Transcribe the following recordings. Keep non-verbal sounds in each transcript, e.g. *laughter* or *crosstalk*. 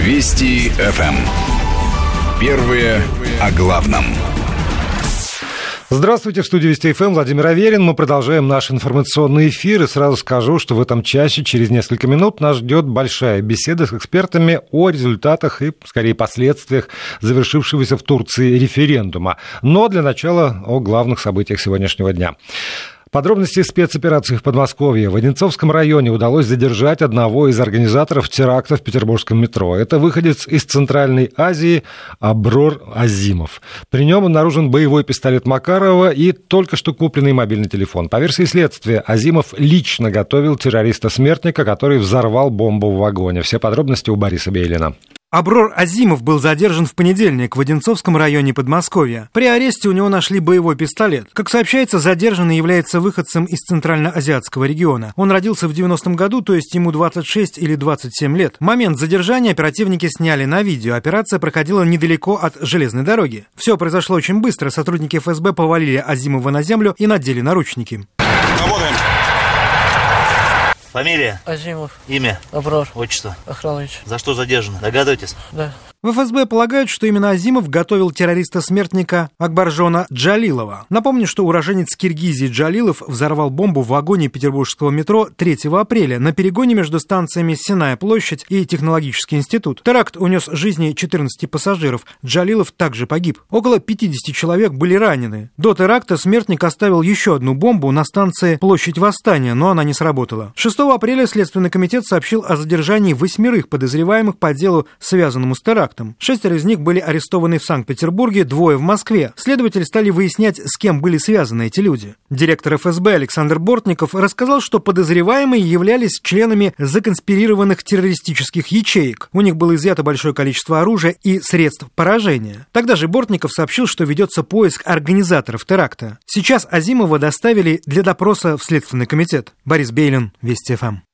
Вести ФМ. Первые о главном. Здравствуйте, в студии Вести ФМ Владимир Аверин. Мы продолжаем наш информационный эфир. И сразу скажу, что в этом часе через несколько минут нас ждет большая беседа с экспертами о результатах и, скорее, последствиях завершившегося в Турции референдума. Но для начала о главных событиях сегодняшнего дня. Подробности спецоперации в Подмосковье. В Одинцовском районе удалось задержать одного из организаторов теракта в петербургском метро. Это выходец из Центральной Азии Аброр Азимов. При нем обнаружен боевой пистолет Макарова и только что купленный мобильный телефон. По версии следствия, Азимов лично готовил террориста-смертника, который взорвал бомбу в вагоне. Все подробности у Бориса Бейлина. Аброр Азимов был задержан в понедельник в Одинцовском районе Подмосковья. При аресте у него нашли боевой пистолет. Как сообщается, задержанный является выходцем из Центральноазиатского региона. Он родился в 90-м году, то есть ему 26 или 27 лет. Момент задержания оперативники сняли на видео. Операция проходила недалеко от железной дороги. Все произошло очень быстро. Сотрудники ФСБ повалили Азимова на землю и надели наручники. Фамилия? Азимов. Имя? Аброр. Отчество? Охранович. За что задержаны? Догадываетесь? Да. В ФСБ полагают, что именно Азимов готовил террориста-смертника Акбаржона Джалилова. Напомню, что уроженец Киргизии Джалилов взорвал бомбу в вагоне петербургского метро 3 апреля на перегоне между станциями Синая площадь и Технологический институт. Теракт унес жизни 14 пассажиров. Джалилов также погиб. Около 50 человек были ранены. До теракта смертник оставил еще одну бомбу на станции Площадь Восстания, но она не сработала. 6 апреля Следственный комитет сообщил о задержании восьмерых подозреваемых по делу, связанному с терактом терактом. Шестеро из них были арестованы в Санкт-Петербурге, двое в Москве. Следователи стали выяснять, с кем были связаны эти люди. Директор ФСБ Александр Бортников рассказал, что подозреваемые являлись членами законспирированных террористических ячеек. У них было изъято большое количество оружия и средств поражения. Тогда же Бортников сообщил, что ведется поиск организаторов теракта. Сейчас Азимова доставили для допроса в Следственный комитет. Борис Бейлин, Вести ФМ.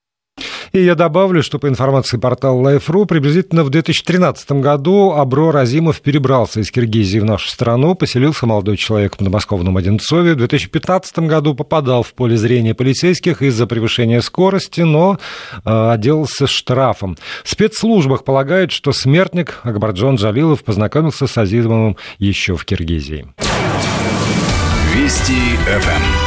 И я добавлю, что по информации портала Life.ru, приблизительно в 2013 году Абро Разимов перебрался из Киргизии в нашу страну, поселился молодой человек в подмосковном Одинцове. В 2015 году попадал в поле зрения полицейских из-за превышения скорости, но э, отделался штрафом. В спецслужбах полагают, что смертник Акбарджон Джалилов познакомился с Азимовым еще в Киргизии. Вести ФМ.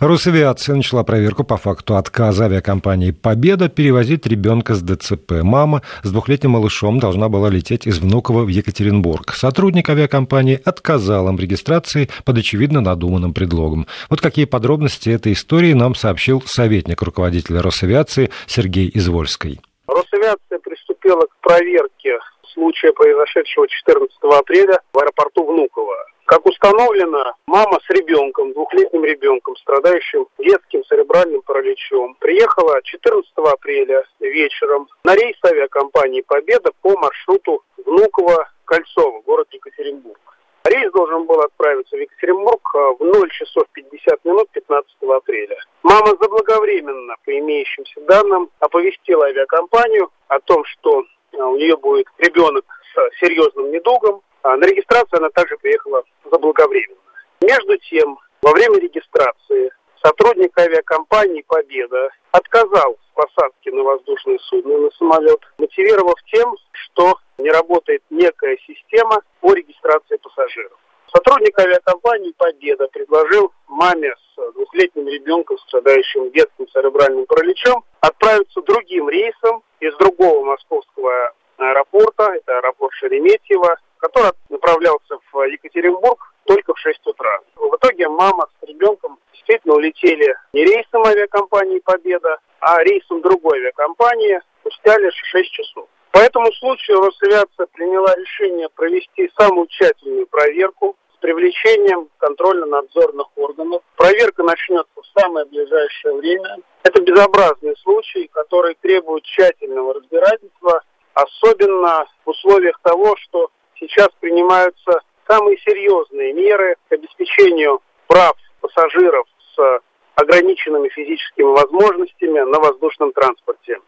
Росавиация начала проверку по факту отказа авиакомпании «Победа» перевозить ребенка с ДЦП. Мама с двухлетним малышом должна была лететь из Внуково в Екатеринбург. Сотрудник авиакомпании отказал им регистрации под очевидно надуманным предлогом. Вот какие подробности этой истории нам сообщил советник руководителя Росавиации Сергей Извольский. Росавиация приступила к проверке случая, произошедшего 14 апреля в аэропорту Внуково. Как установлено, мама с ребенком, двухлетним ребенком, страдающим детским церебральным параличом, приехала 14 апреля вечером на рейс авиакомпании «Победа» по маршруту Внуково-Кольцово, город Екатеринбург. Рейс должен был отправиться в Екатеринбург а, в 0 часов 50 минут 15 апреля. Мама заблаговременно, по имеющимся данным, оповестила авиакомпанию о том, что а, у нее будет ребенок с серьезным недугом, а на регистрацию она также приехала заблаговременно. Между тем, во время регистрации сотрудник авиакомпании «Победа» отказал в посадке на воздушное судно, на самолет, мотивировав тем, что не работает некая система по регистрации пассажиров. Сотрудник авиакомпании «Победа» предложил маме с двухлетним ребенком, страдающим детским церебральным параличом, отправиться другим рейсом из другого московского аэропорта, это аэропорт Шереметьево, который направлялся в Екатеринбург только в 6 утра. В итоге мама с ребенком действительно улетели не рейсом авиакомпании «Победа», а рейсом другой авиакомпании спустя лишь 6 часов. По этому случаю Росавиация приняла решение провести самую тщательную проверку с привлечением контрольно-надзорных органов. Проверка начнется в самое ближайшее время. Это безобразный случай, который требует тщательного разбирательства, особенно в условиях того, что сейчас принимаются самые серьезные меры к обеспечению прав пассажиров с ограниченными физическими возможностями на воздушном транспорте.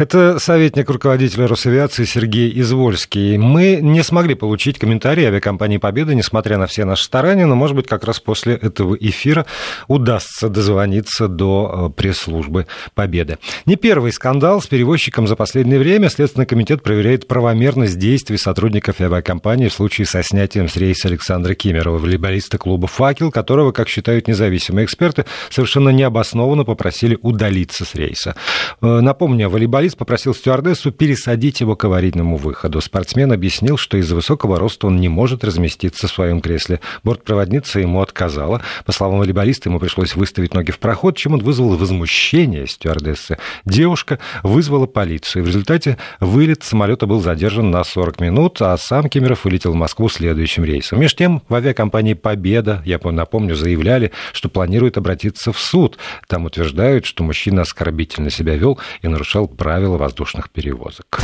Это советник руководителя Росавиации Сергей Извольский. Мы не смогли получить комментарий авиакомпании «Победа», несмотря на все наши старания, но, может быть, как раз после этого эфира удастся дозвониться до э, пресс-службы «Победы». Не первый скандал с перевозчиком за последнее время. Следственный комитет проверяет правомерность действий сотрудников авиакомпании в случае со снятием с рейса Александра Кемерова, волейболиста клуба «Факел», которого, как считают независимые эксперты, совершенно необоснованно попросили удалиться с рейса. Э, напомню, волейболист попросил стюардессу пересадить его к аварийному выходу. Спортсмен объяснил, что из-за высокого роста он не может разместиться в своем кресле. Бортпроводница ему отказала. По словам волейболиста, ему пришлось выставить ноги в проход, чем он вызвал возмущение стюардессы. Девушка вызвала полицию. В результате вылет самолета был задержан на 40 минут, а сам Кемеров вылетел в Москву следующим рейсом. Между тем, в авиакомпании «Победа», я напомню, заявляли, что планирует обратиться в суд. Там утверждают, что мужчина оскорбительно себя вел и нарушал правила воздушных перевозок.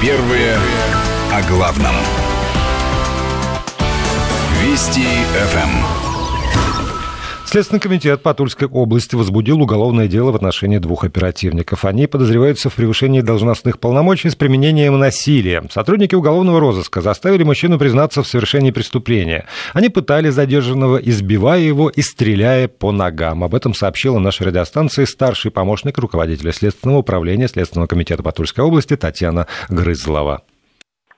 Первые о главном. Вести ФМ. Следственный комитет по Тульской области возбудил уголовное дело в отношении двух оперативников. Они подозреваются в превышении должностных полномочий с применением насилия. Сотрудники уголовного розыска заставили мужчину признаться в совершении преступления. Они пытали задержанного, избивая его и стреляя по ногам. Об этом сообщила наша радиостанция старший помощник руководителя Следственного управления Следственного комитета по Тульской области Татьяна Грызлова.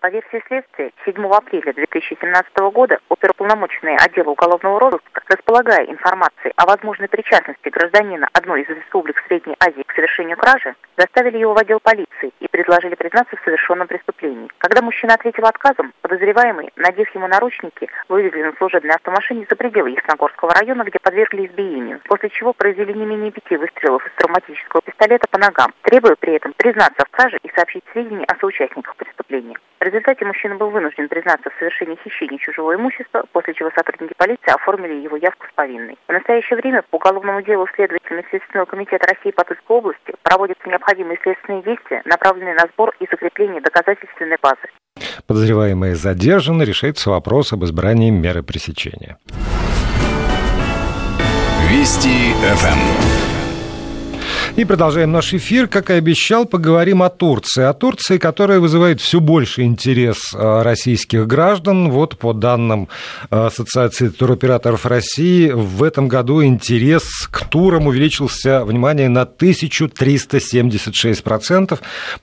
По версии следствия, 7 апреля 2017 года оперуполномоченные отдела уголовного розыска, располагая информацией о возможной причастности гражданина одной из республик Средней Азии к совершению кражи, доставили его в отдел полиции и предложили признаться в совершенном преступлении. Когда мужчина ответил отказом, подозреваемый, надев ему наручники, вывезли на служебной автомашине за пределы Ясногорского района, где подвергли избиению, после чего произвели не менее пяти выстрелов из травматического пистолета по ногам, требуя при этом признаться в краже и сообщить сведения о соучастниках преступления. В результате мужчина был вынужден признаться в совершении хищения чужого имущества, после чего сотрудники полиции оформили его явку с повинной. В настоящее время по уголовному делу следователями Следственного комитета России по Тульской области проводятся необходимые следственные действия, направленные на сбор и закрепление доказательственной базы. Подозреваемые задержаны, решается вопрос об избрании меры пресечения. Вести ФМ. И продолжаем наш эфир. Как и обещал, поговорим о Турции. О Турции, которая вызывает все больше интерес э, российских граждан. Вот по данным э, Ассоциации туроператоров России, в этом году интерес к турам увеличился, внимание, на 1376%.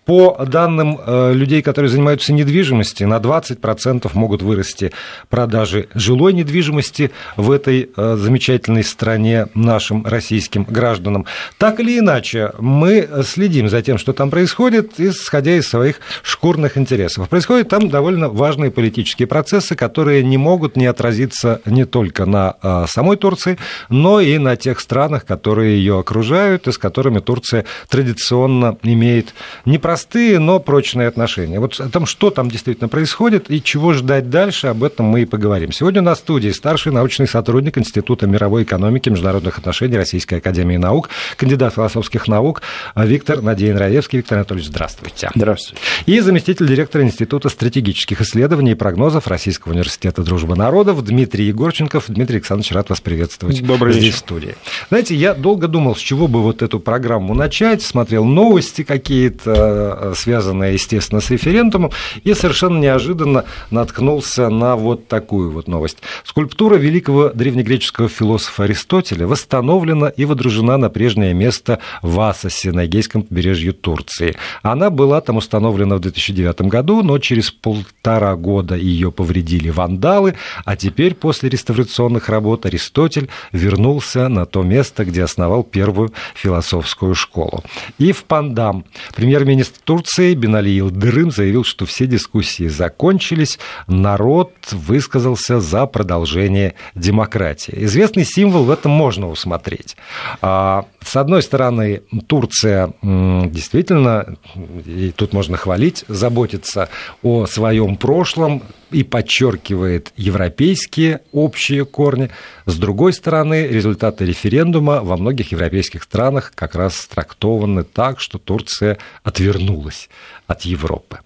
По данным э, людей, которые занимаются недвижимостью, на 20% могут вырасти продажи жилой недвижимости в этой замечательной стране нашим российским гражданам. Так или иначе, иначе, мы следим за тем, что там происходит, исходя из своих шкурных интересов. Происходят там довольно важные политические процессы, которые не могут не отразиться не только на а, самой Турции, но и на тех странах, которые ее окружают, и с которыми Турция традиционно имеет непростые, но прочные отношения. Вот о том, что там действительно происходит и чего ждать дальше, об этом мы и поговорим. Сегодня на студии старший научный сотрудник Института мировой экономики и международных отношений Российской Академии Наук, кандидат философских философских наук Виктор Надеин Раевский. Виктор Анатольевич, здравствуйте. Здравствуйте. И заместитель директора Института стратегических исследований и прогнозов Российского университета дружбы народов Дмитрий Егорченков. Дмитрий Александрович, рад вас приветствовать Добрый здесь вечер. в студии. Знаете, я долго думал, с чего бы вот эту программу начать, смотрел новости какие-то, э, связанные, естественно, с референдумом, и совершенно неожиданно наткнулся на вот такую вот новость. Скульптура великого древнегреческого философа Аристотеля восстановлена и водружена на прежнее место в Асосе на Эгейском побережье Турции. Она была там установлена в 2009 году, но через полтора года ее повредили вандалы, а теперь после реставрационных работ Аристотель вернулся на то место, где основал первую философскую школу. И в Пандам премьер-министр Турции Бенали Йылдырым заявил, что все дискуссии закончились, народ высказался за продолжение демократии. Известный символ в этом можно усмотреть. А, с одной стороны, стороны, Турция действительно, и тут можно хвалить, заботится о своем прошлом и подчеркивает европейские общие корни. С другой стороны, результаты референдума во многих европейских странах как раз трактованы так, что Турция отвернулась от Европы.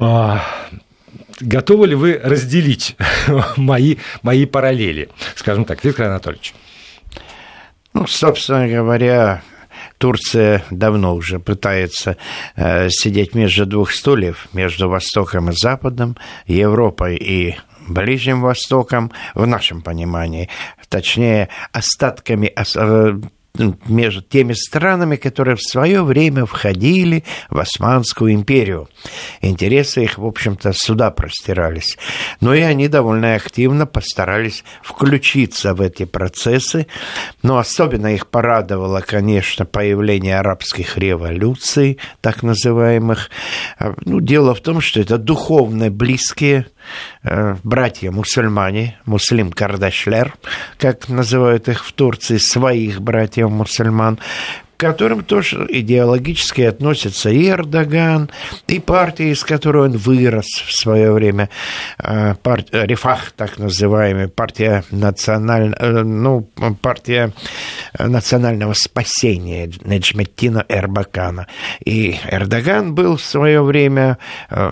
А, готовы ли вы разделить *laughs* мои, мои параллели? Скажем так, Виктор Анатольевич. Ну, собственно говоря, Турция давно уже пытается э, сидеть между двух стульев, между Востоком и Западом, Европой и Ближним Востоком, в нашем понимании, точнее, остатками между теми странами, которые в свое время входили в Османскую империю. Интересы их, в общем-то, сюда простирались. Но и они довольно активно постарались включиться в эти процессы. Но особенно их порадовало, конечно, появление арабских революций, так называемых. Ну, дело в том, что это духовно близкие братья-мусульмане, муслим Кардашлер, как называют их в Турции, своих братьев-мусульман, к которым тоже идеологически относятся и Эрдоган, и партия, из которой он вырос в свое время, э, партия, Рифах, так называемая, партия, националь... Э, ну, партия национального спасения Неджметтина Эрбакана. И Эрдоган был в свое время э,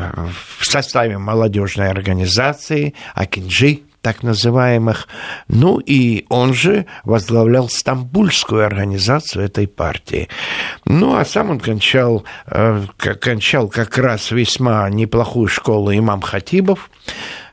в составе молодежной организации Акинджи, так называемых. Ну и он же возглавлял стамбульскую организацию этой партии. Ну а сам он кончал, э, кончал как раз весьма неплохую школу имам Хатибов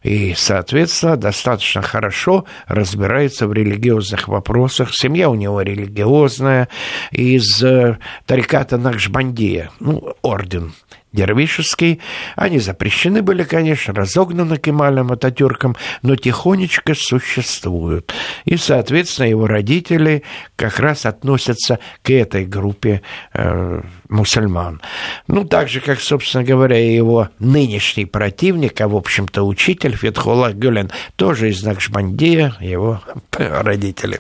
и, соответственно, достаточно хорошо разбирается в религиозных вопросах. Семья у него религиозная, из э, Тариката Накшбандия, ну, орден дервишеский. Они запрещены были, конечно, разогнаны Кемалем Ататюрком, но тихонечко существуют. И, соответственно, его родители как раз относятся к этой группе э, мусульман. Ну, так же, как, собственно говоря, и его нынешний противник, а, в общем-то, учитель Фетхулlah Гюлен, тоже из Накшбандия, его *laughs* родители.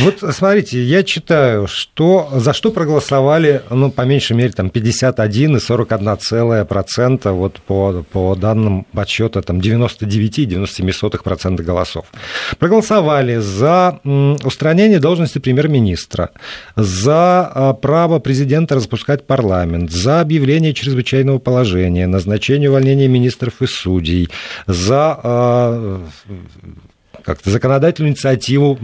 Вот смотрите, я читаю, что за что проголосовали, ну, по меньшей мере, там 51 и 41 целая процента, вот по, по данным подсчета, там 99,97% голосов. Проголосовали за устранение должности премьер-министра, за а, право президента распускать парламент, за объявление чрезвычайного положения, назначение увольнения министров и судей, за а, как-то законодательную инициативу,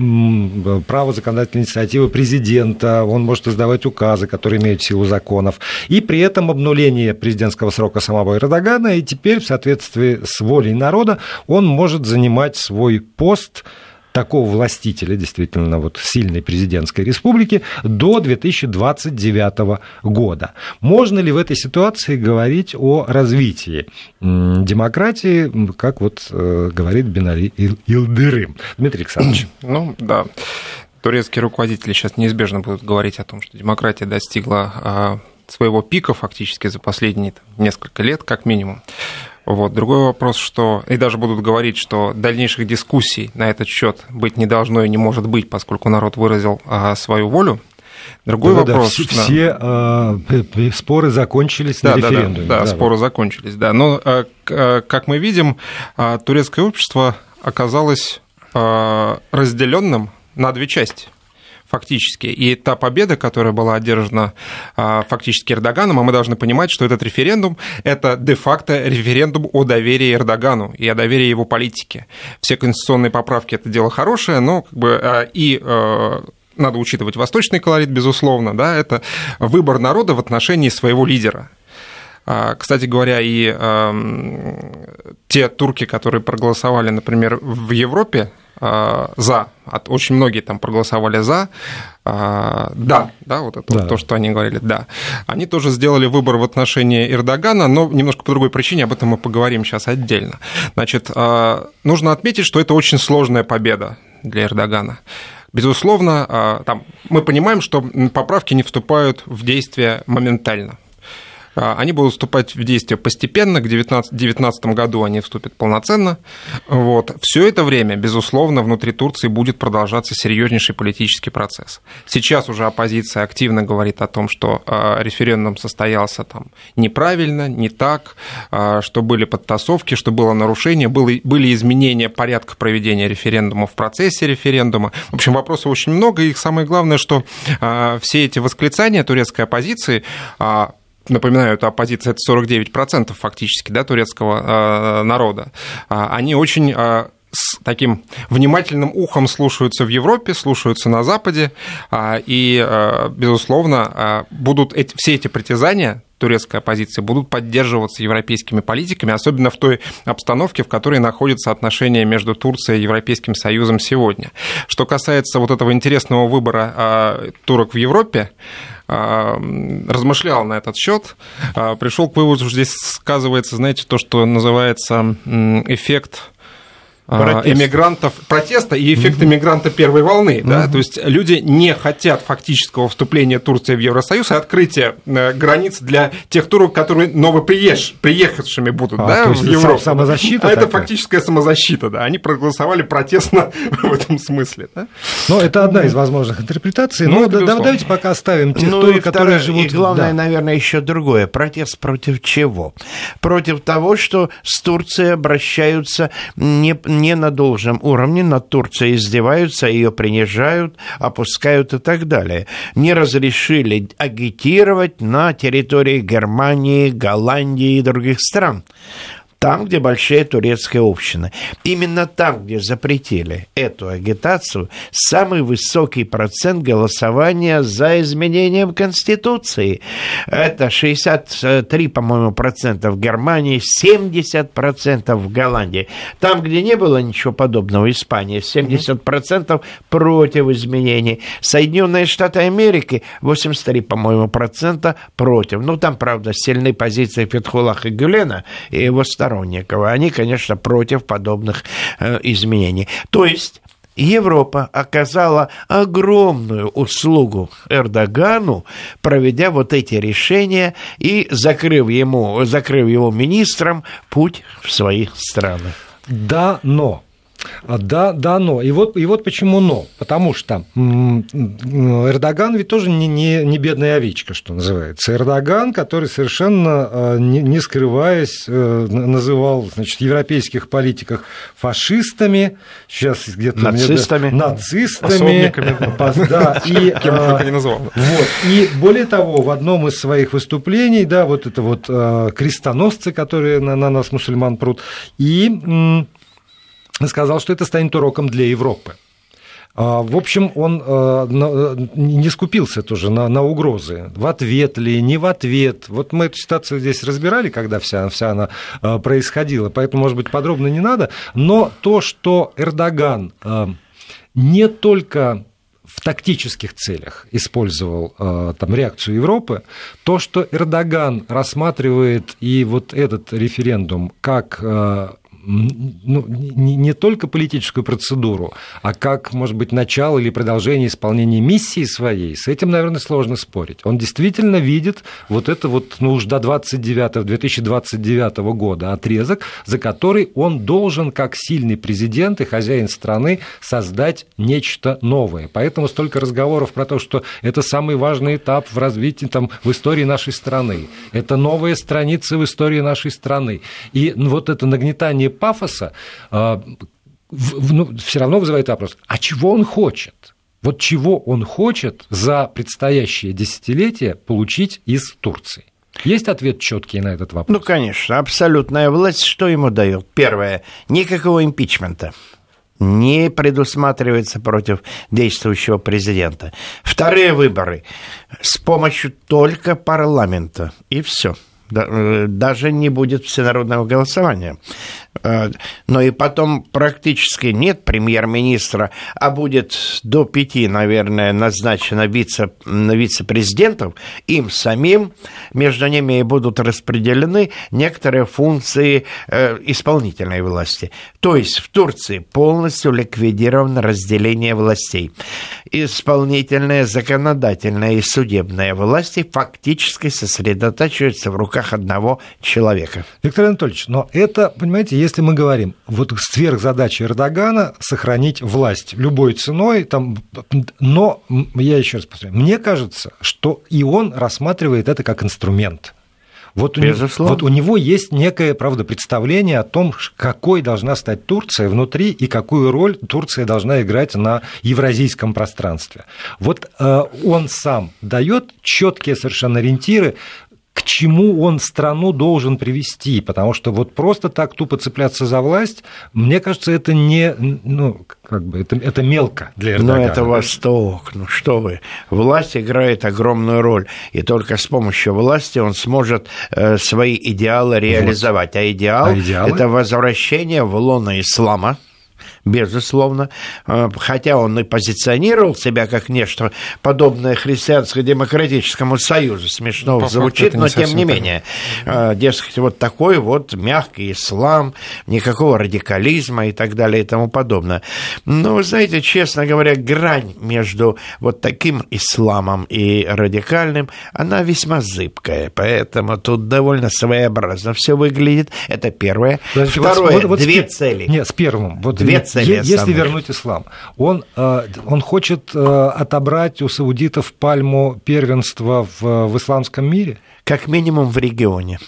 право законодательной инициативы президента, он может издавать указы, которые имеют силу законов, и при этом обнуление президентского срока самого Эрдогана, и теперь в соответствии с волей народа он может занимать свой пост такого властителя, действительно, вот сильной президентской республики, до 2029 года. Можно ли в этой ситуации говорить о развитии демократии, как вот э, говорит Бенали Илдырым? Дмитрий Александрович. *clears throat* Ну, да. Турецкие руководители сейчас неизбежно будут говорить о том, что демократия достигла а, своего пика фактически за последние там, несколько лет, как минимум. Вот. Другой вопрос, что и даже будут говорить, что дальнейших дискуссий на этот счет быть не должно и не может быть, поскольку народ выразил а, свою волю. Другой да, вопрос. Да, все, все э, споры закончились да, на референдуме. Да, да, да, споры закончились, да. Но, э, как мы видим, э, турецкое общество оказалось разделенным на две части фактически. И та победа, которая была одержана а, фактически Эрдоганом, а мы должны понимать, что этот референдум – это де-факто референдум о доверии Эрдогану и о доверии его политике. Все конституционные поправки – это дело хорошее, но как бы а, и а, надо учитывать восточный колорит, безусловно, да, это выбор народа в отношении своего лидера. Кстати говоря, и те турки, которые проголосовали, например, в Европе Э, за. Очень многие там проголосовали за. Э, да, да, вот это да. Вот то, что они говорили, да. Они тоже сделали выбор в отношении Эрдогана, но немножко по другой причине, об этом мы поговорим сейчас отдельно. Значит, э, нужно отметить, что это очень сложная победа для Эрдогана. Безусловно, там, мы понимаем, что поправки не вступают в действие моментально. А, они будут вступать в действие постепенно, к 2019 году они вступят полноценно. Вот. Все это время, безусловно, внутри Турции будет продолжаться серьезнейший политический процесс. Сейчас уже оппозиция активно говорит о том, что а, референдум состоялся там неправильно, не так, а, что были подтасовки, что было нарушение, были изменения порядка проведения референдума в процессе референдума. В общем, вопросов очень много, и самое главное, что все эти восклицания турецкой оппозиции напоминаю, это оппозиция, это 49% фактически да, турецкого э, народа, а, они очень э, с таким внимательным ухом слушаются в Европе, слушаются на Западе, и, безусловно, будут эти, все эти притязания турецкой оппозиции будут поддерживаться европейскими политиками, особенно в той обстановке, в которой находятся отношения между Турцией и Европейским Союзом сегодня. Что касается вот этого интересного выбора а, турок в Европе, а, размышлял на этот счет, а, пришел к выводу, что здесь сказывается, знаете, то, что называется эффект а, Протест. эмигрантов протеста и эффект эмигранта первой волны. Да? То есть люди не хотят фактического вступления Турции в Евросоюз и открытия э, границ для тех турок, которые новоприезж, приехавшими будут а, да, в Европу. Самозащита а это фактическая самозащита, да. Они проголосовали протестно *laughs* в этом смысле. Да? Ну, это одна из возможных интерпретаций. Ну, Но да, давайте пока оставим тех ну, турок, которые живут... И главное, да. наверное, еще другое. Протест против чего? Против того, что с Турцией обращаются не не на должном уровне, над Турцией издеваются, ее принижают, опускают и так далее. Не разрешили агитировать на территории Германии, Голландии и других стран там, где большие турецкие общины. Именно там, где запретили эту агитацию, самый высокий процент голосования за изменением Конституции. Это 63, по-моему, процента в Германии, 70 процентов в Голландии. Там, где не было ничего подобного, Испания, 70 процентов против изменений. Соединенные Штаты Америки, 83, по-моему, процента против. Ну, там, правда, сильные позиции Фетхулаха Гюлена и его сторонников сторонников. Они, конечно, против подобных э, изменений. То есть Европа оказала огромную услугу Эрдогану, проведя вот эти решения и закрыв ему, закрыв его министрам путь в свои страны. Да, но да, да, но. И вот, и вот почему но. Потому что Эрдоган ведь тоже не, не, не бедная овечка, что называется. Эрдоган, который совершенно а, не, не скрываясь э, называл значит, европейских политиков фашистами, сейчас где-то... Нацистами. Мне, нацистами. Да, *laughs* и, Кем а, не называл. Вот, и более того, в одном из своих выступлений, да, вот это вот крестоносцы, которые на, на нас, мусульман, прут, и сказал, что это станет уроком для Европы. А, в общем, он э, не скупился тоже на, на угрозы. В ответ ли, не в ответ. Вот мы эту ситуацию здесь разбирали, когда вся, вся она э, происходила, поэтому, может быть, подробно не надо. Но то, что Эрдоган э, не только в тактических целях использовал там, реакцию Европы, то, что Эрдоган рассматривает и вот этот референдум как ну, не, не только политическую процедуру, а как, может быть, начало или продолжение исполнения миссии своей, с этим, наверное, сложно спорить. Он действительно видит вот это вот, ну уж до 29 2029 года отрезок, за который он должен, как сильный президент и хозяин страны, создать нечто новое. Поэтому столько разговоров про то, что это самый важный этап в развитии, там, в истории нашей страны. Это новая страница в истории нашей страны. И вот это нагнетание пафоса, а, ну, все равно вызывает вопрос, а чего он хочет? Вот чего он хочет за предстоящее десятилетие получить из Турции? Есть ответ четкий на этот вопрос? Ну, конечно, абсолютная власть что ему дает? Первое, никакого импичмента не предусматривается против действующего президента. Вторые выборы с помощью только парламента. И все. Э, даже не будет всенародного голосования. Э, но и потом практически нет премьер-министра, а будет до пяти, наверное, назначено вице, вице-президентов, им самим, между ними и будут распределены некоторые функции э, исполнительной власти. То есть в Турции полностью ликвидировано разделение властей. Исполнительная, законодательная и судебная власти фактически сосредотачиваются в руках одного человека. Виктор Анатольевич, но это, понимаете, если мы говорим, вот сверхзадача Эрдогана сохранить власть любой ценой, там, но я еще раз повторяю, мне кажется, что и он рассматривает это как инструмент. Вот у, него, вот у него есть некое, правда, представление о том, какой должна стать Турция внутри и какую роль Турция должна играть на евразийском пространстве. Вот э, он сам дает четкие совершенно ориентиры, к чему он страну должен привести, потому что вот просто так тупо цепляться за власть, мне кажется, это не, ну, как бы, это, это мелко для Эрдогана. Но это Восток, ну что вы, власть играет огромную роль, и только с помощью власти он сможет э, свои идеалы реализовать, вот. а идеал а это возвращение в лоно ислама, безусловно, э, хотя он и позиционировал себя как нечто подобное христианско-демократическому союзу, смешно По звучит, но тем не менее, так. Э, дескать, вот такой вот мягкий ислам, никакого радикализма и так далее и тому подобное. Но, вы знаете, честно говоря, грань между вот таким исламом и радикальным, она весьма зыбкая, поэтому тут довольно своеобразно все выглядит. Это первое. Подождите, Второе, вот, вот, две цели. Нет, с первым. Вот две цели цели. Если основные. вернуть ислам, он, э, он хочет э, отобрать у саудитов пальму первенства в, в исламском мире? Как минимум в регионе.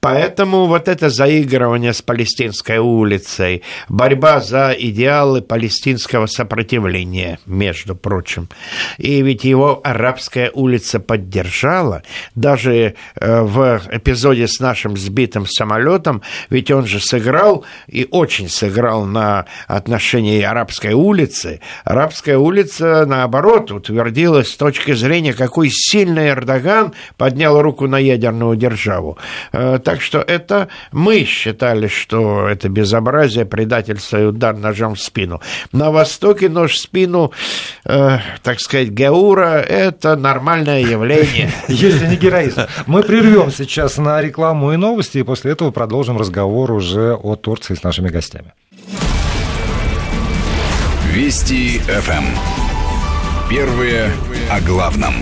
Поэтому вот это заигрывание с палестинской улицей, борьба за идеалы палестинского сопротивления, между прочим. И ведь его арабская улица поддержала, даже э, в эпизоде с нашим сбитым самолетом, ведь он же сыграл и очень сыграл на отношении арабской улицы. Арабская улица, наоборот, утвердилась с точки зрения, какой сильный Эрдоган поднял руку на ядерную державу. Так так что это мы считали, что это безобразие, предательство и удар ножом в спину. На Востоке нож в спину, э, так сказать, Геура – это нормальное явление. *laughs* Если не героизм. Мы прервем сейчас на рекламу и новости, и после этого продолжим разговор уже о Турции с нашими гостями. Вести ФМ. Первые о главном.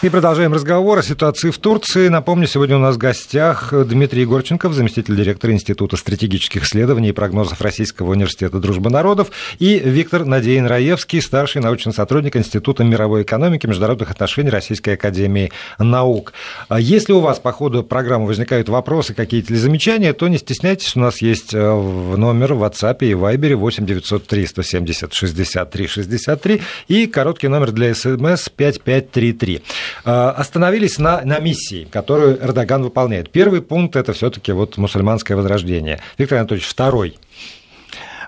И продолжаем разговор о ситуации в Турции. Напомню, сегодня у нас в гостях Дмитрий Егорченков, заместитель директора Института стратегических исследований и прогнозов Российского университета дружбы народов, и Виктор Надеин Раевский, старший научный сотрудник Института мировой экономики и международных отношений Российской академии наук. Если у вас по ходу программы возникают вопросы какие-то или замечания, то не стесняйтесь, у нас есть э, номер в WhatsApp и Viber 8 903 170 63 63 и короткий номер для СМС 5533. Э, остановились на, на миссии, которую Эрдоган выполняет. Первый пункт – это все таки вот мусульманское возрождение. Виктор Анатольевич, второй –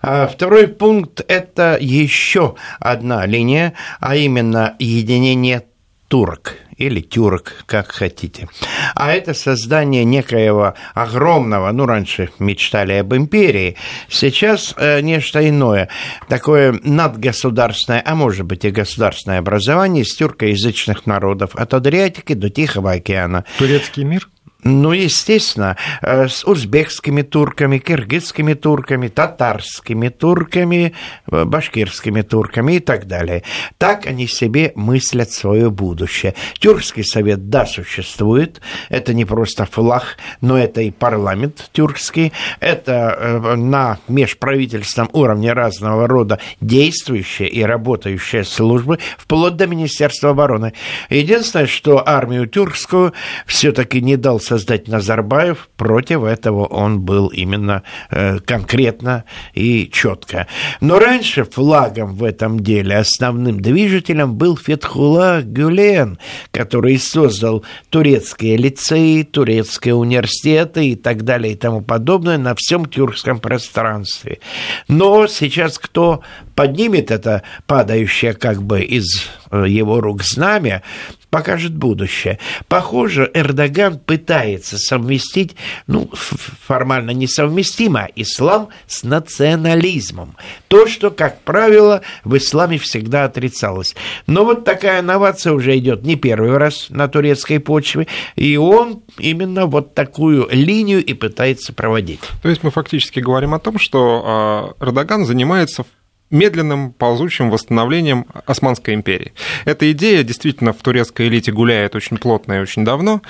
а второй пункт – это еще одна линия, а именно единение турок или тюрок, как хотите. А это создание некоего огромного, ну, раньше мечтали об империи, сейчас э, нечто иное, такое надгосударственное, а может быть и государственное образование из тюркоязычных народов от Адриатики до Тихого океана. Турецкий мир? Ну, естественно, э, с узбекскими турками, киргизскими турками, татарскими турками, э, башкирскими турками и так далее. Так они себе мыслят свое будущее. Тюркский совет, да, существует. Это не просто флаг, но это и парламент тюркский. Это э, на межправительственном уровне разного рода действующие и работающие службы, вплоть до Министерства обороны. Единственное, что армию тюркскую все-таки не дал создать Назарбаев, против этого он был именно э, конкретно и четко. Но раньше флагом в этом деле, основным движителем был Фетхула Гюлен, который создал турецкие лицеи, турецкие университеты и так далее и тому подобное на всем тюркском пространстве. Но сейчас кто поднимет это падающее как бы из его рук знамя, покажет будущее. Похоже, Эрдоган пытается совместить, ну, формально несовместимо, ислам с национализмом. То, что, как правило, в исламе всегда отрицалось. Но вот такая новация уже идет не первый раз на турецкой почве, и он именно вот такую линию и пытается проводить. То есть мы фактически говорим о том, что а, Эрдоган занимается медленным ползучим восстановлением Османской империи. Эта идея действительно в турецкой элите гуляет очень плотно и очень давно.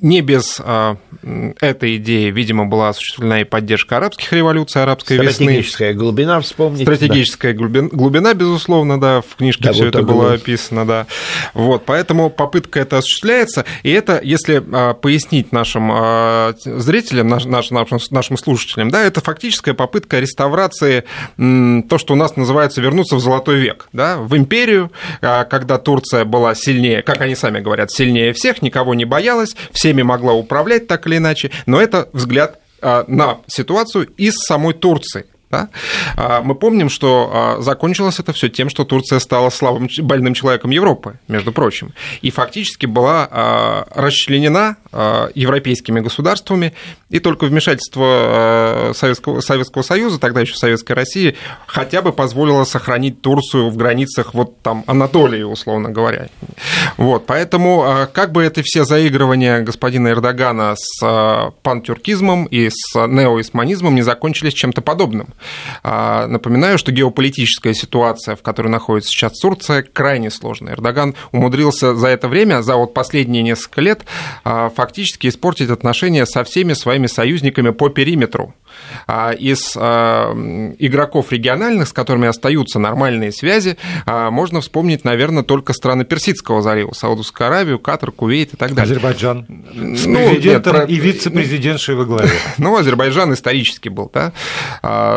Не без а, этой идеи, видимо, была осуществлена и поддержка арабских революций, арабской Стратегическая весны. глубина, вспомните. Стратегическая да. глубина, глубина, безусловно, да, в книжке да, все вот это было описано, да. Вот, поэтому попытка это осуществляется, и это, если а, пояснить нашим а, зрителям, наш, нашим, нашим слушателям, да, это фактическая попытка реставрации, м, то, что у нас называется вернуться в золотой век, да, в империю, когда Турция была сильнее, как они сами говорят, сильнее всех, никого не боялась, всеми могла управлять так или иначе, но это взгляд а, на ситуацию из самой Турции. Да? А, мы помним, что а, закончилось это все тем, что Турция стала слабым больным человеком Европы, между прочим, и фактически была а, расчленена европейскими государствами, и только вмешательство Советского, Советского Союза, тогда еще Советской России, хотя бы позволило сохранить Турцию в границах вот там Анатолии, условно говоря. Вот, поэтому как бы это все заигрывания господина Эрдогана с пантюркизмом и с неоисманизмом не закончились чем-то подобным. А, напоминаю, что геополитическая ситуация, в которой находится сейчас Турция, крайне сложная. Эрдоган умудрился за это время, за вот последние несколько лет, а, фактически испортить отношения со всеми своими союзниками по периметру. А, из игроков региональных, с которыми остаются нормальные связи, можно вспомнить, наверное, только страны Персидского залива, Саудовскую Аравию, Катар, Кувейт и так далее. Азербайджан. С ну, президентом нет, и вице-президентшей во главе. *laughs* Ну, Азербайджан исторически был, да,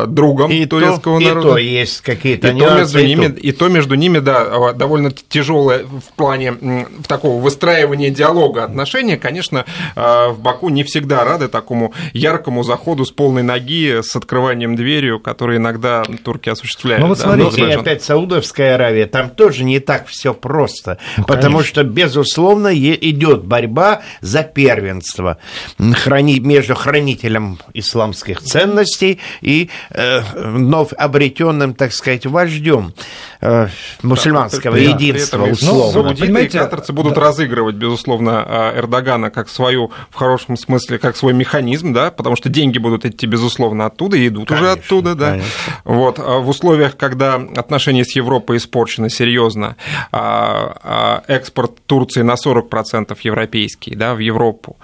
другом и турецкого то, народа. И то есть какие-то и то между ними, и то между ними, да, довольно тяжелое в плане такого выстраивания диалога отношения. Конечно, а, в Баку не всегда рады такому яркому заходу с полной ноги, с открыванием дверью, который иногда турки осуществляют. Ну вот да, смотрите, и опять Саудовская Аравия, там тоже не так все просто, ну, потому конечно. что, безусловно, идет борьба за первенство между хранителем исламских ценностей и э, вновь обретенным, так сказать, вождем э, мусульманского да, единства, при этом, условно. Ну, понимаете, катарцы будут да. разыгрывать, безусловно, а, Эрдогана как свою, в хорошем смысле, как свой механизм, да, потому что деньги будут идти, безусловно, оттуда, и идут конечно, уже оттуда, да. Конечно. Вот, а в условиях, когда отношения с Европой испорчены серьезно, а, экспорт Турции на 40% европейский, да, в Европу,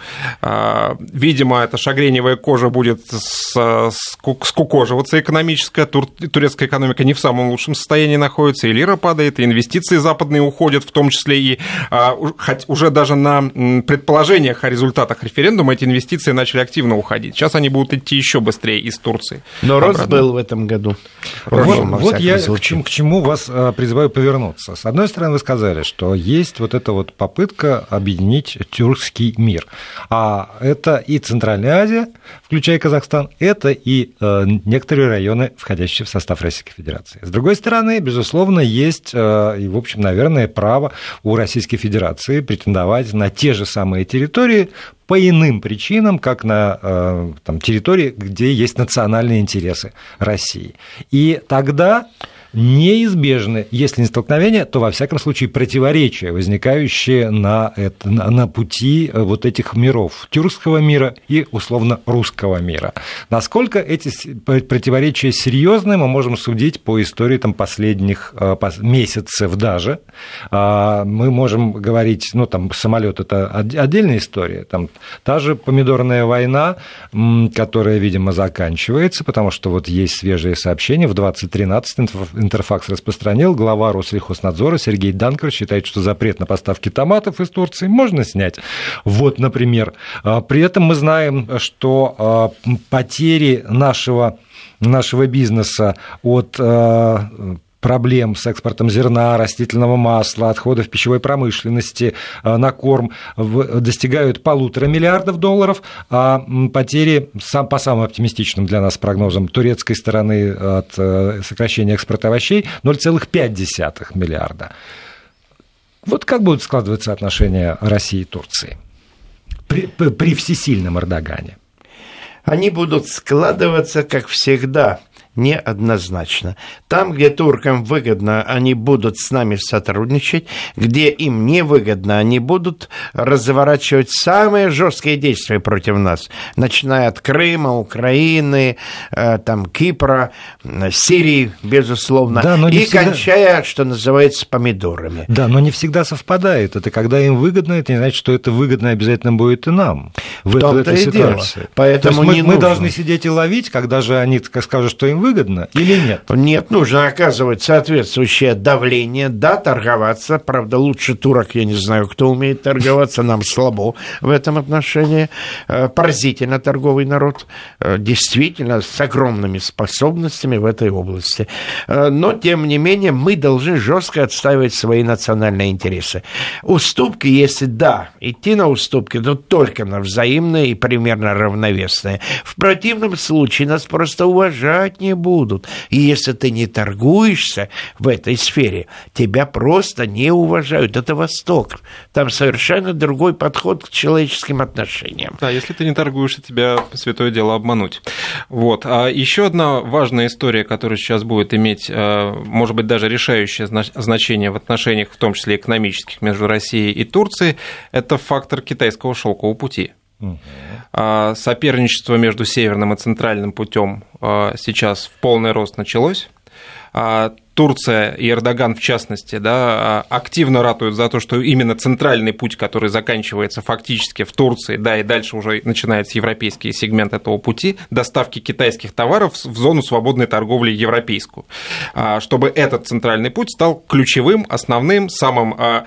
видимо, эта шагреневая кожа будет скукоживаться экономическая, тур, турецкая экономика не в самом лучшем состоянии находится, и лира падает, и инвестиции западные уходят, в том числе и а, уже даже на предположениях о результатах референдума эти инвестиции начали активно уходить. Сейчас они будут идти еще быстрее из Турции. Но обратно. рост был в этом году. Вот, вот я к чему, к чему вас а, призываю повернуться. С одной стороны, вы сказали, что есть вот эта вот попытка объединить тюркский мир. А это и Центральная Азия, включая Казахстан, это и э, некоторые районы, входящие в состав Российской Федерации. С другой стороны, безусловно, есть, э, и, в общем, наверное, право у Российской Федерации претендовать на те же самые территории по иным причинам, как на э, там, территории, где есть национальные интересы России. И тогда неизбежны, если не столкновения, то, во всяком случае, противоречия, возникающие на, это, на пути э, вот этих миров, тюркского мира и, условно, русского мира. Насколько эти противоречия серьезны, мы можем судить по истории там, последних э, месяцев даже. А, мы можем говорить, ну, там, самолет это отдельная история, там, та же помидорная война, которая, видимо, заканчивается, потому что вот есть свежие сообщения, в 2013 Интерфакс распространил, глава Россельхознадзора Сергей Данкер считает, что запрет на поставки томатов из Турции можно снять. Вот, например. А, при этом мы знаем, что а, потери нашего нашего бизнеса от а, проблем с экспортом зерна, растительного масла, отходов пищевой промышленности э, на корм достигают полутора миллиардов долларов, а потери по самым оптимистичным для нас прогнозам турецкой стороны от э, сокращения экспорта овощей 0,5 миллиарда. Вот как будут складываться отношения России и Турции при, при всесильном Эрдогане? Они будут складываться, как всегда – неоднозначно. Там, где туркам выгодно, они будут с нами сотрудничать, где им невыгодно, они будут разворачивать самые жесткие действия против нас, начиная от Крыма, Украины, э, там, Кипра, Сирии, безусловно, да, но не и всегда... кончая, что называется, помидорами. Да, но не всегда совпадает. Это когда им выгодно, это не значит, что это выгодно обязательно будет и нам в, в этой ситуации. Дело. Поэтому мы, мы должны сидеть и ловить, когда же они скажут, что им выгодно или нет? Нет, нужно оказывать соответствующее давление, да, торговаться. Правда, лучше турок, я не знаю, кто умеет торговаться, нам слабо в этом отношении. Э, поразительно торговый народ, э, действительно с огромными способностями в этой области. Э, но, тем не менее, мы должны жестко отстаивать свои национальные интересы. Уступки, если да, идти на уступки, то только на взаимные и примерно равновесные. В противном случае нас просто уважать не будут. И если ты не торгуешься в этой сфере, тебя просто не уважают. Это Восток. Там совершенно другой подход к человеческим отношениям. Да, если ты не торгуешься, тебя святое дело обмануть. Вот. А еще одна важная история, которая сейчас будет иметь, э, может быть, даже решающее значение в отношениях, в том числе экономических, между Россией и Турцией, это фактор китайского шелкового пути. Угу. Соперничество между северным и центральным путем а, сейчас в полный рост началось. А, Турция и Эрдоган, в частности, да, активно ратуют за то, что именно центральный путь, который заканчивается фактически в Турции, да, и дальше уже начинается европейский сегмент этого пути, доставки китайских товаров в зону свободной торговли европейскую, чтобы этот центральный путь стал ключевым, основным, самым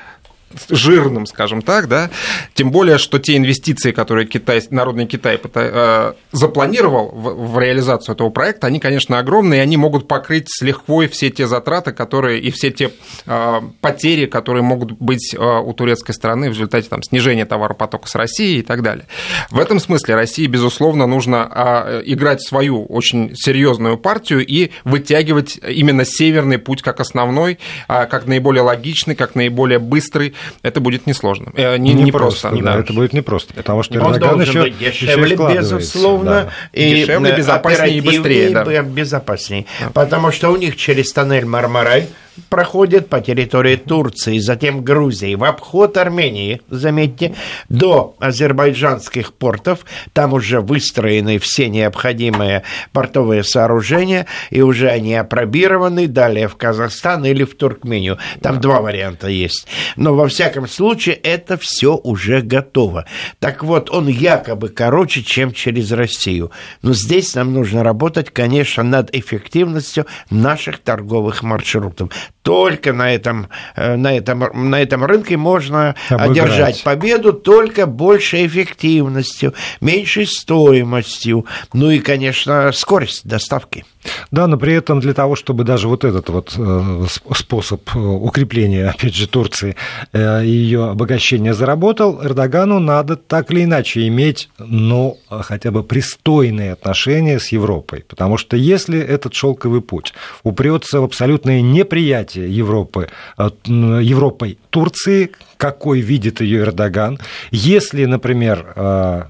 жирным, скажем так, да, тем более, что те инвестиции, которые Китай, Народный Китай э, запланировал в, в реализацию этого проекта, они, конечно, огромные, и они могут покрыть с лихвой все те затраты, которые и все те э, потери, которые могут быть э, у турецкой стороны в результате там, снижения товаропотока с Россией и так далее. В этом смысле России, безусловно, нужно э, играть свою очень серьезную партию и вытягивать именно северный путь как основной, э, как наиболее логичный, как наиболее быстрый, это будет несложно. Э, не, не, не просто. просто да. Это будет непросто, потому что Он Эрдоган еще, дешевле, еще безусловно, да. и дешевле, безопаснее и быстрее. Да. безопаснее. Да. Потому что у них через тоннель Мармарай проходит по территории Турции, затем Грузии, в обход Армении, заметьте, до азербайджанских портов. Там уже выстроены все необходимые портовые сооружения, и уже они опробированы далее в Казахстан или в Туркмению. Там два варианта есть. Но во всяком случае это все уже готово. Так вот, он якобы короче, чем через Россию. Но здесь нам нужно работать, конечно, над эффективностью наших торговых маршрутов только на этом, э, на этом, на этом рынке можно Обыграть. одержать победу только большей эффективностью, меньшей стоимостью, ну и, конечно, скорость доставки. Да, но при этом для того, чтобы даже вот этот вот э, способ э, укрепления, опять же, Турции и ее обогащения заработал, Эрдогану надо так или иначе иметь, ну, хотя бы пристойные отношения с Европой. Потому что если этот шелковый путь упрется в абсолютное неприятие восприятие Европы, э, Европой Турции, какой видит ее Эрдоган. Если, например, э,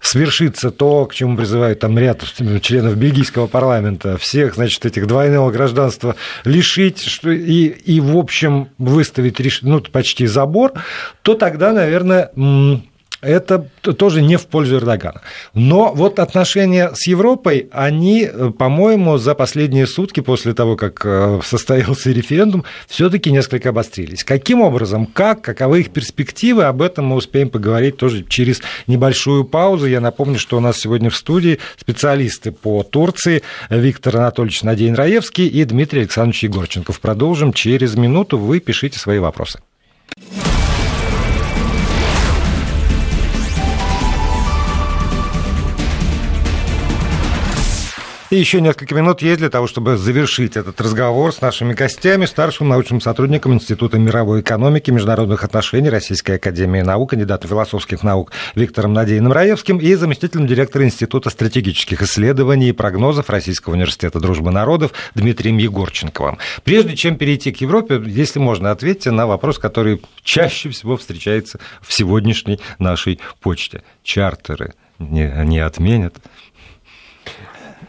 свершится то, к чему призывают там ряд членов бельгийского парламента, всех, значит, этих двойного гражданства лишить что, и, и, в общем, выставить ну, почти забор, то тогда, наверное, это тоже не в пользу Эрдогана. Но вот отношения с Европой, они, по-моему, за последние сутки после того, как э, состоялся референдум, все-таки несколько обострились. Каким образом, как, каковы их перспективы, об этом мы успеем поговорить тоже через небольшую паузу. Я напомню, что у нас сегодня в студии специалисты по Турции Виктор Анатольевич Надеин Раевский и Дмитрий Александрович Егорченков. Продолжим через минуту. Вы пишите свои вопросы. И еще несколько минут есть для того, чтобы завершить этот разговор с нашими гостями, старшим научным сотрудником Института мировой экономики и международных отношений Российской Академии Наук, кандидатом философских наук Виктором Надеиным Раевским и заместителем директора Института стратегических исследований и прогнозов Российского университета дружбы народов Дмитрием Егорченковым. Прежде чем перейти к Европе, если можно, ответьте на вопрос, который чаще всего встречается в сегодняшней нашей почте. Чартеры не, не отменят?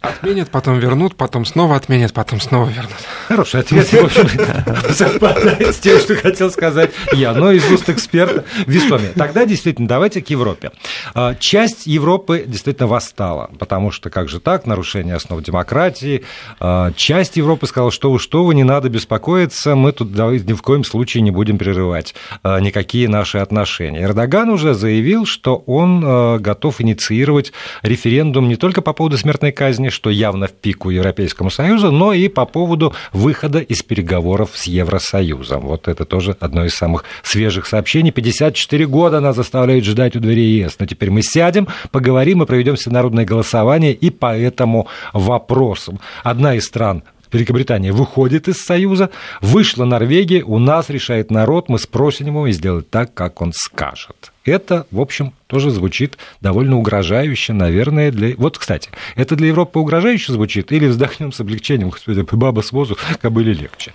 Отменят, потом вернут, потом снова отменят, потом снова вернут. Хороший ответ, в общем, *laughs* совпадает с тем, что хотел сказать я, но из уст эксперта весомее. Тогда действительно давайте к Европе. А, часть Европы действительно восстала, потому что как же так, нарушение основ демократии. А, часть Европы сказала, что вы, что вы, не надо беспокоиться, мы тут ни в коем случае не будем прерывать а, никакие наши отношения. Эрдоган уже заявил, что он готов инициировать референдум не только по поводу смертной казни, что явно в пику Европейскому Союзу, но и по поводу выхода из переговоров с Евросоюзом. Вот это тоже одно из самых свежих сообщений. 54 года нас заставляют ждать у двери ЕС. Но теперь мы сядем, поговорим и проведем всенародное голосование и по этому вопросу. Одна из стран Великобритания выходит из Союза, вышла Норвегия, у нас решает народ, мы спросим его и сделать так, как он скажет. Это, в общем, тоже звучит довольно угрожающе, наверное, для... Вот, кстати, это для Европы угрожающе звучит или вздохнем с облегчением, господи, баба с возу, кобыле легче?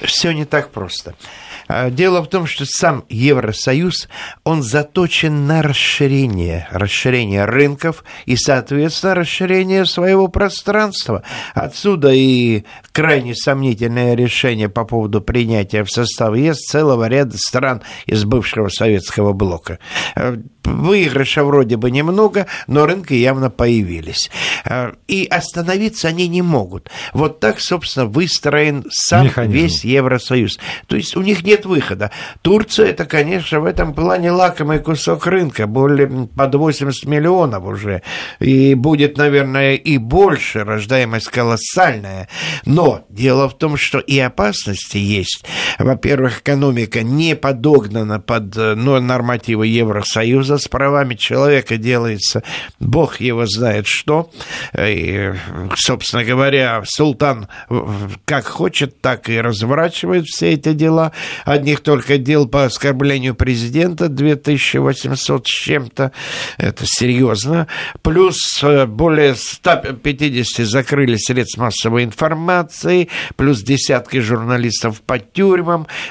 Все не так просто. А, дело в том, что сам Евросоюз, он заточен на расширение, расширение рынков и, соответственно, расширение своего пространства. Отсюда и крайне сомнительное решение по поводу принятия в состав ЕС целого ряда стран из бывшего советского блока. А, выигрыша вроде бы немного, но рынки явно появились. А, и остановиться они не могут. Вот так, собственно, выстроен сам Механизм. весь Евросоюз. То есть у них нет выхода. Турция, это, конечно, в этом плане лакомый кусок рынка, более под 80 миллионов уже. И будет, наверное, и больше, рождаемость колоссальная. Но дело в том, что и опасности есть. Во-первых, экономика не подогнана под э, ну, нормативы Евросоюза, с правами человека делается, бог его знает что. И, собственно говоря, султан как хочет, так и разворачивает все эти дела. Одних только дел по оскорблению президента 2800 с чем-то. Это серьезно. Плюс э, более 150 закрыли средств массовой информации, плюс десятки журналистов по тюрьмам,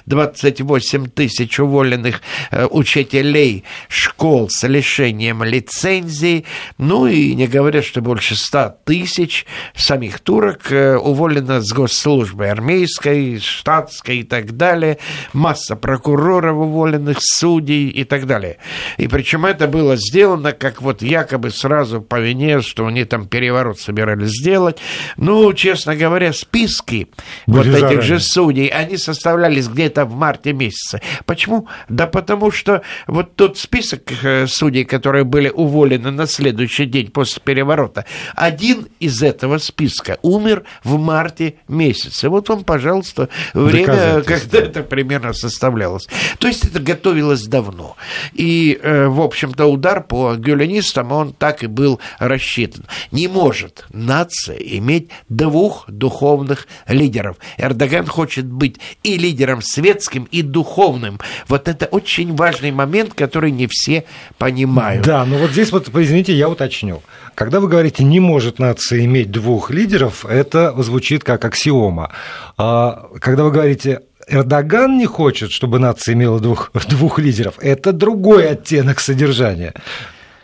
28 тысяч уволенных э, учителей школ с лишением лицензии, ну и не говоря, что больше 100 тысяч самих турок э, уволено с госслужбы армейской, штатской и так далее, масса прокуроров уволенных, судей и так далее. И причем это было сделано как вот якобы сразу по вине, что они там переворот собирались сделать. Ну, честно говоря, списки Были вот этих же судей, они составлялись где-то в марте месяце. Почему? Да потому что вот тот список э, судей, которые были уволены на следующий день после переворота, один из этого списка умер в марте месяце. Вот вам, пожалуйста, время, когда это примерно составлялось. То есть это готовилось давно. И, э, в общем-то, удар по гюленистам, он так и был рассчитан. Не может нация иметь двух духовных лидеров. Эрдоган хочет быть и лидером светским, и духовным. Вот это очень важный момент, который не все понимают. Да, но вот здесь вот, извините, я уточню. Когда вы говорите, не может нация иметь двух лидеров, это звучит как аксиома. А когда вы говорите, Эрдоган не хочет, чтобы нация имела двух, *laughs* двух лидеров, это другой оттенок содержания.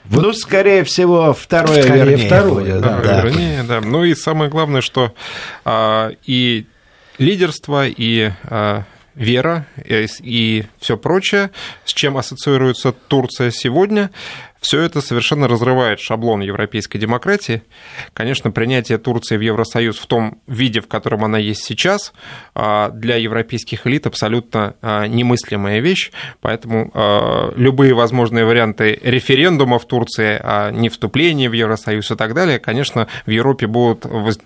Вот. Ну, скорее всего, второе скорее вернее. Второе, да. да. Вернее, да. Ну и самое главное, что а, и лидерство, и а, вера, и, и все прочее, с чем ассоциируется Турция сегодня, все это совершенно разрывает шаблон европейской демократии. Конечно, принятие Турции в Евросоюз в том виде, в котором она есть сейчас, а, для европейских элит абсолютно а, немыслимая вещь. Поэтому а, любые возможные варианты референдума в Турции о не вступлении в Евросоюз и так далее, конечно, в Европе будут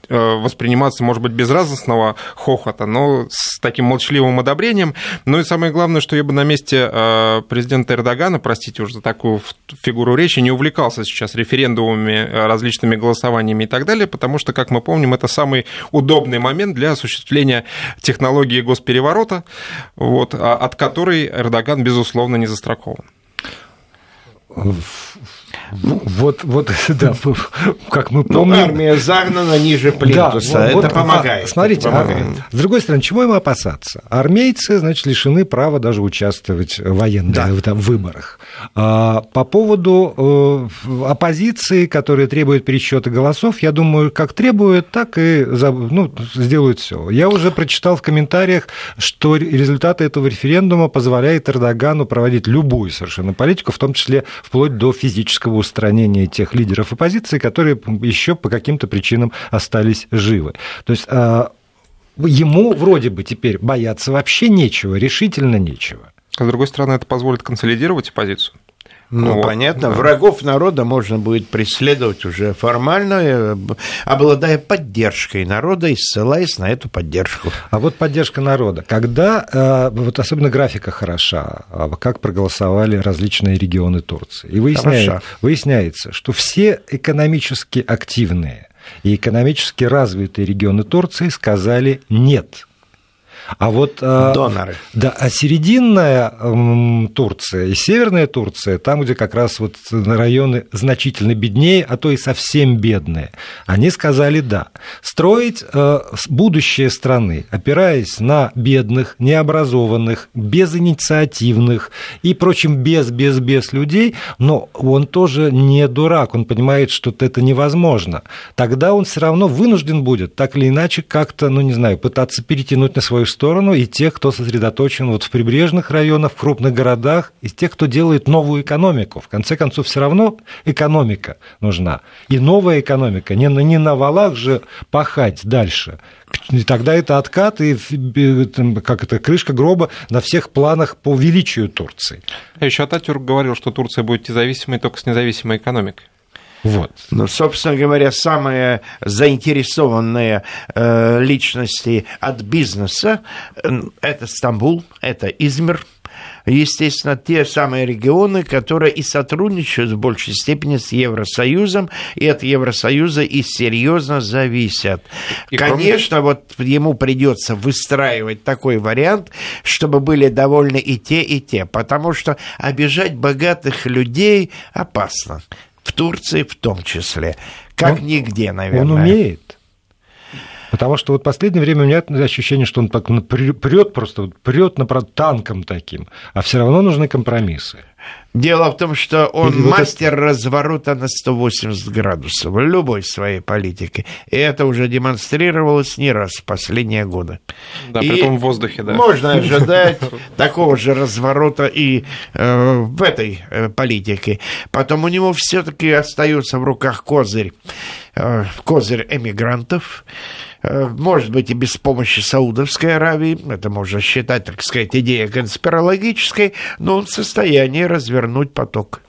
восприниматься, может быть, без радостного хохота, но с таким молчаливым одобрением. Ну и самое главное, что я бы на месте президента Эрдогана, простите уже за такую фигуру, фигуру речи, не увлекался сейчас референдумами, э, различными голосованиями и так далее, потому что, как мы помним, это самый удобный момент для осуществления технологии госпереворота, вот, а, от которой Эрдоган, безусловно, не застрахован. Ну, вот, вот, *laughs* да, как мы Ну, помним... армия загнана ниже плинтуса. Да, это вот, помогает. а, Смотрите, это а, помогает. с другой стороны, чему им опасаться? Армейцы, значит, лишены права даже участвовать в военных Да. в там, выборах. А, по поводу э, оппозиции, которая требует пересчета голосов, я думаю, как требует, так и ну, сделают все. Я уже прочитал в комментариях, что результаты этого референдума позволяют Эрдогану проводить любую совершенно политику, в том числе вплоть до физического устранения тех лидеров оппозиции, которые еще по каким-то причинам остались живы. То есть а, ему вроде бы теперь бояться вообще нечего, решительно нечего. А с другой стороны, это позволит консолидировать оппозицию. Ну, Вот, понятно. да. Врагов народа можно будет преследовать уже формально, э, обладая поддержкой народа и ссылаясь на эту поддержку. А вот поддержка народа. Когда, э, вот особенно графика хороша, а как проголосовали различные регионы Турции. И выясняет- Хороша. выясняется, что все экономически активные и экономически развитые регионы Турции сказали «нет». А вот э, Доноры. Да, а серединная Турция и северная Турция, там, где как раз вот районы значительно беднее, а то и совсем бедные, они сказали да. Строить э, будущее страны, опираясь на бедных, необразованных, безинициативных и, прочим, без-без-без людей, но он тоже не дурак, он понимает, что это невозможно. Тогда он все равно вынужден будет, так или иначе, как-то, ну, не знаю, пытаться перетянуть на свою сторону и тех, кто сосредоточен вот в прибрежных районах, в крупных городах, и тех, кто делает новую экономику. В конце концов, все равно экономика нужна. И новая экономика. Не, не на валах же пахать дальше. И тогда это откат и как это, крышка гроба на всех планах по величию Турции. А еще Ататюрк говорил, что Турция будет независимой только с независимой экономикой. Вот. Ну, собственно говоря, самые заинтересованные э, личности от бизнеса э, это Стамбул, это Измир. Естественно, те самые регионы, которые и сотрудничают в большей степени с Евросоюзом, и от Евросоюза и серьезно зависят. И кроме- Конечно, вот ему придется выстраивать такой вариант, чтобы были довольны и те, и те, потому что обижать богатых людей опасно. В Турции в том числе. Как Он- нигде, наверное. Он умеет. Потому что вот в последнее время у меня ощущение, что он так прет просто, прет на танком таким, а все равно нужны компромиссы. Дело в том, что он Или вот мастер разворота на 180 градусов в любой своей политике. И это уже демонстрировалось не раз в последние годы. Да, И при том в воздухе, да. Можно ожидать *laughs* такого же разворота и э, в этой э, политике. Потом у него все-таки остается в руках козырь, э, козырь эмигрантов. Э, Может быть, и без помощи Саудовской Аравии, это можно считать, так сказать, идея конспирологической, но он в состоянии развернуть поток,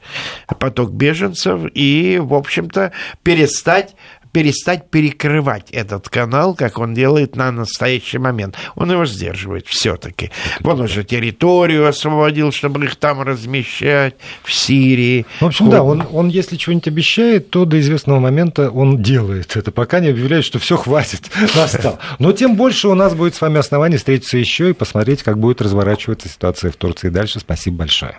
поток беженцев и, в общем-то, перестать перестать перекрывать этот канал, как он делает на настоящий момент. Он его сдерживает все-таки. Он уже территорию освободил, чтобы их там размещать, в Сирии. В общем, да, он, он если что-нибудь обещает, то до известного момента он делает это, пока не объявляет, что все хватит, *laughs* настал. Но тем больше у нас будет с вами оснований встретиться еще и посмотреть, как будет разворачиваться ситуация в Турции дальше. Спасибо большое.